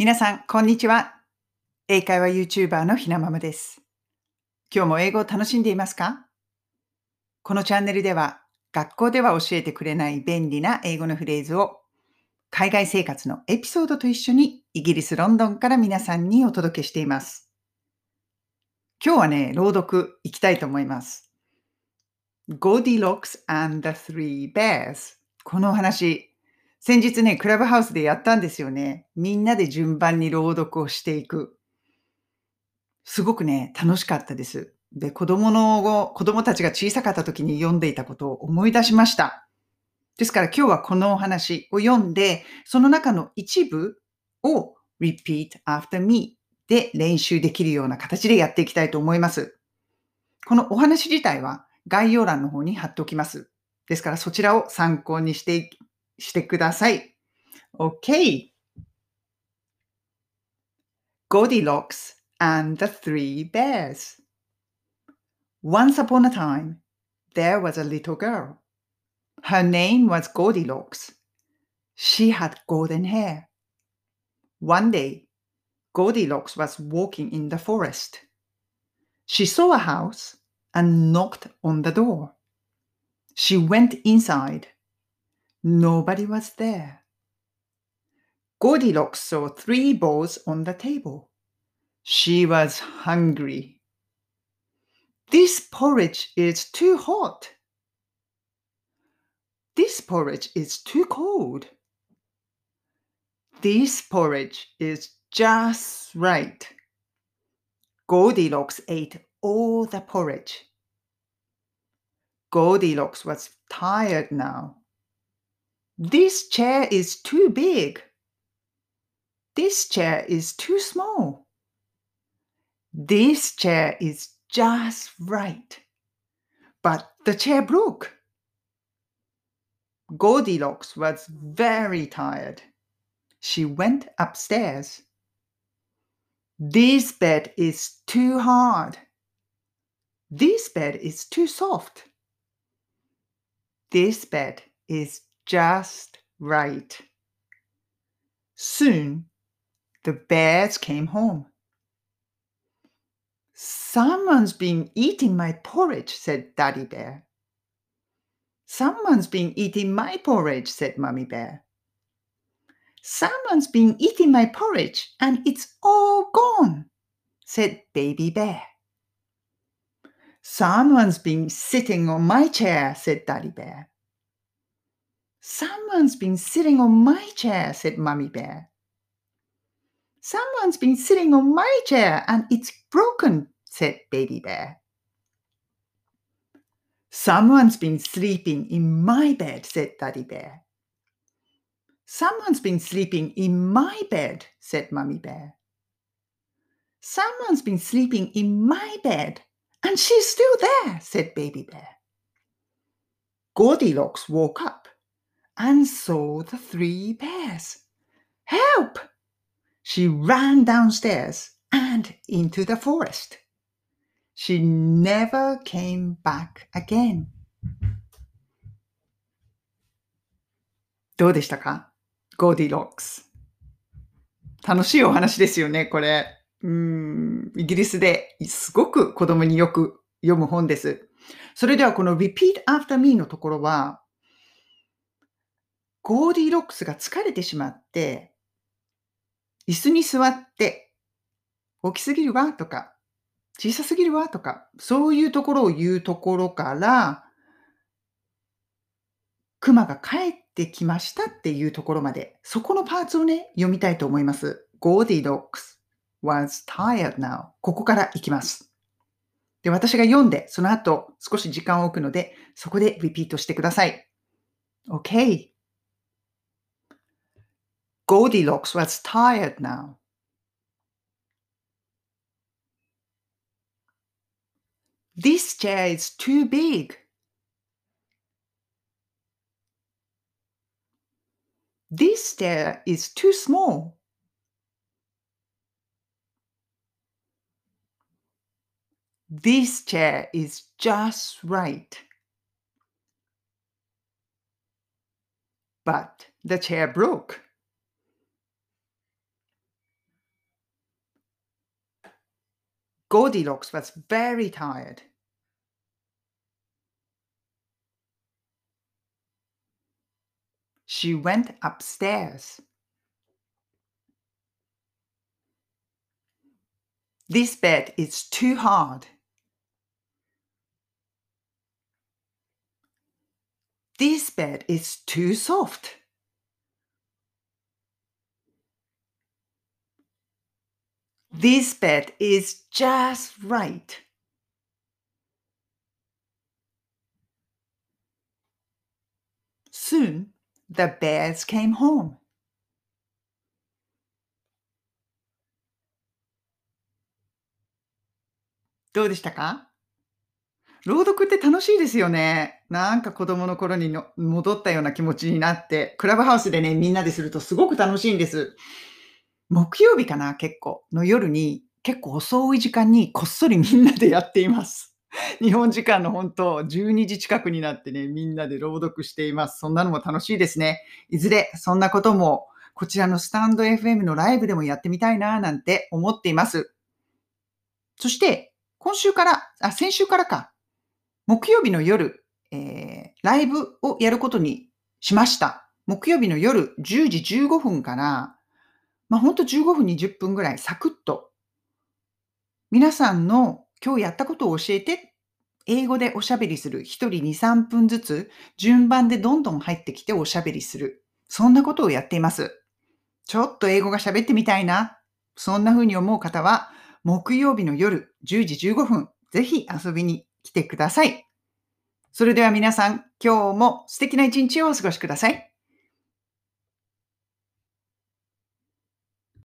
皆さん、こんにちは。英会話 YouTuber のひなままです。今日も英語を楽しんでいますか？このチャンネルでは、学校では教えてくれない便利な英語のフレーズを、海外生活のエピソードと一緒にイギリス・ロンドンから皆さんにお届けしています。今日はね、朗読いきたいと思います。Goldilocks and the Three Bears このお話、先日ね、クラブハウスでやったんですよね。みんなで順番に朗読をしていく。すごくね、楽しかったです。で、子供の、子供たちが小さかった時に読んでいたことを思い出しました。ですから今日はこのお話を読んで、その中の一部を repeat after me で練習できるような形でやっていきたいと思います。このお話自体は概要欄の方に貼っておきます。ですからそちらを参考にしていしてください。OK! Goldilocks and the Three Bears. Once upon a time, there was a little girl. Her name was Goldilocks. She had golden hair. One day, Goldilocks was walking in the forest. She saw a house and knocked on the door. She went inside. Nobody was there. Goldilocks saw three balls on the table. She was hungry. This porridge is too hot. This porridge is too cold. This porridge is just right. Goldilocks ate all the porridge. Goldilocks was tired now. This chair is too big. This chair is too small. This chair is just right. But the chair broke. Goldilocks was very tired. She went upstairs. This bed is too hard. This bed is too soft. This bed is just right. Soon the bears came home. Someone's been eating my porridge, said Daddy Bear. Someone's been eating my porridge, said Mummy Bear. Someone's been eating my porridge and it's all gone, said Baby Bear. Someone's been sitting on my chair, said Daddy Bear. Someone's been sitting on my chair, said Mummy Bear. Someone's been sitting on my chair and it's broken, said Baby Bear. Someone's been sleeping in my bed, said Daddy Bear. Someone's been sleeping in my bed, said Mummy Bear. Someone's been sleeping in my bed, and she's still there, said Baby Bear. Goldilocks woke up and saw the three bears. Help! She ran downstairs and into the forest. She never came back again. どうでしたか ?Goldilocks。楽しいお話ですよね、これ。うん、イギリスですごく子供によく読む本です。それではこの repeat after me のところは、ゴーディロックスが疲れてしまって、椅子に座って、大きすぎるわとか、小さすぎるわとか、そういうところを言うところから、熊が帰ってきましたっていうところまで、そこのパーツをね、読みたいと思います。Goldilocks was tired now. ここからいきます。で、私が読んで、その後少し時間を置くので、そこでリピートしてください。Okay.。Goldilocks was tired now. This chair is too big. This chair is too small. This chair is just right. But the chair broke. Goldilocks was very tired. She went upstairs. This bed is too hard. This bed is too soft. This bed is just right. Soon the bears came home. どうでしたか？朗読って楽しいですよね。なんか子供の頃にの戻ったような気持ちになって、クラブハウスでね、みんなでするとすごく楽しいんです。木曜日かな、結構、の夜に、結構遅い時間にこっそりみんなでやっています。日本時間の本当、12時近くになってね、みんなで朗読しています。そんなのも楽しいですね。いずれ、そんなことも、こちらのスタンド FM のライブでもやってみたいな、なんて思っています。そして、今週から、あ、先週からか、木曜日の夜、えー、ライブをやることにしました。木曜日の夜10時15分から、まあ、ほんと15分20分ぐらいサクッと、皆さんの今日やったことを教えて、英語でおしゃべりする。一人2、3分ずつ、順番でどんどん入ってきておしゃべりする。そんなことをやっています。ちょっと英語が喋ってみたいな。そんな風に思う方は、木曜日の夜10時15分、ぜひ遊びに来てください。それでは皆さん、今日も素敵な一日をお過ごしください。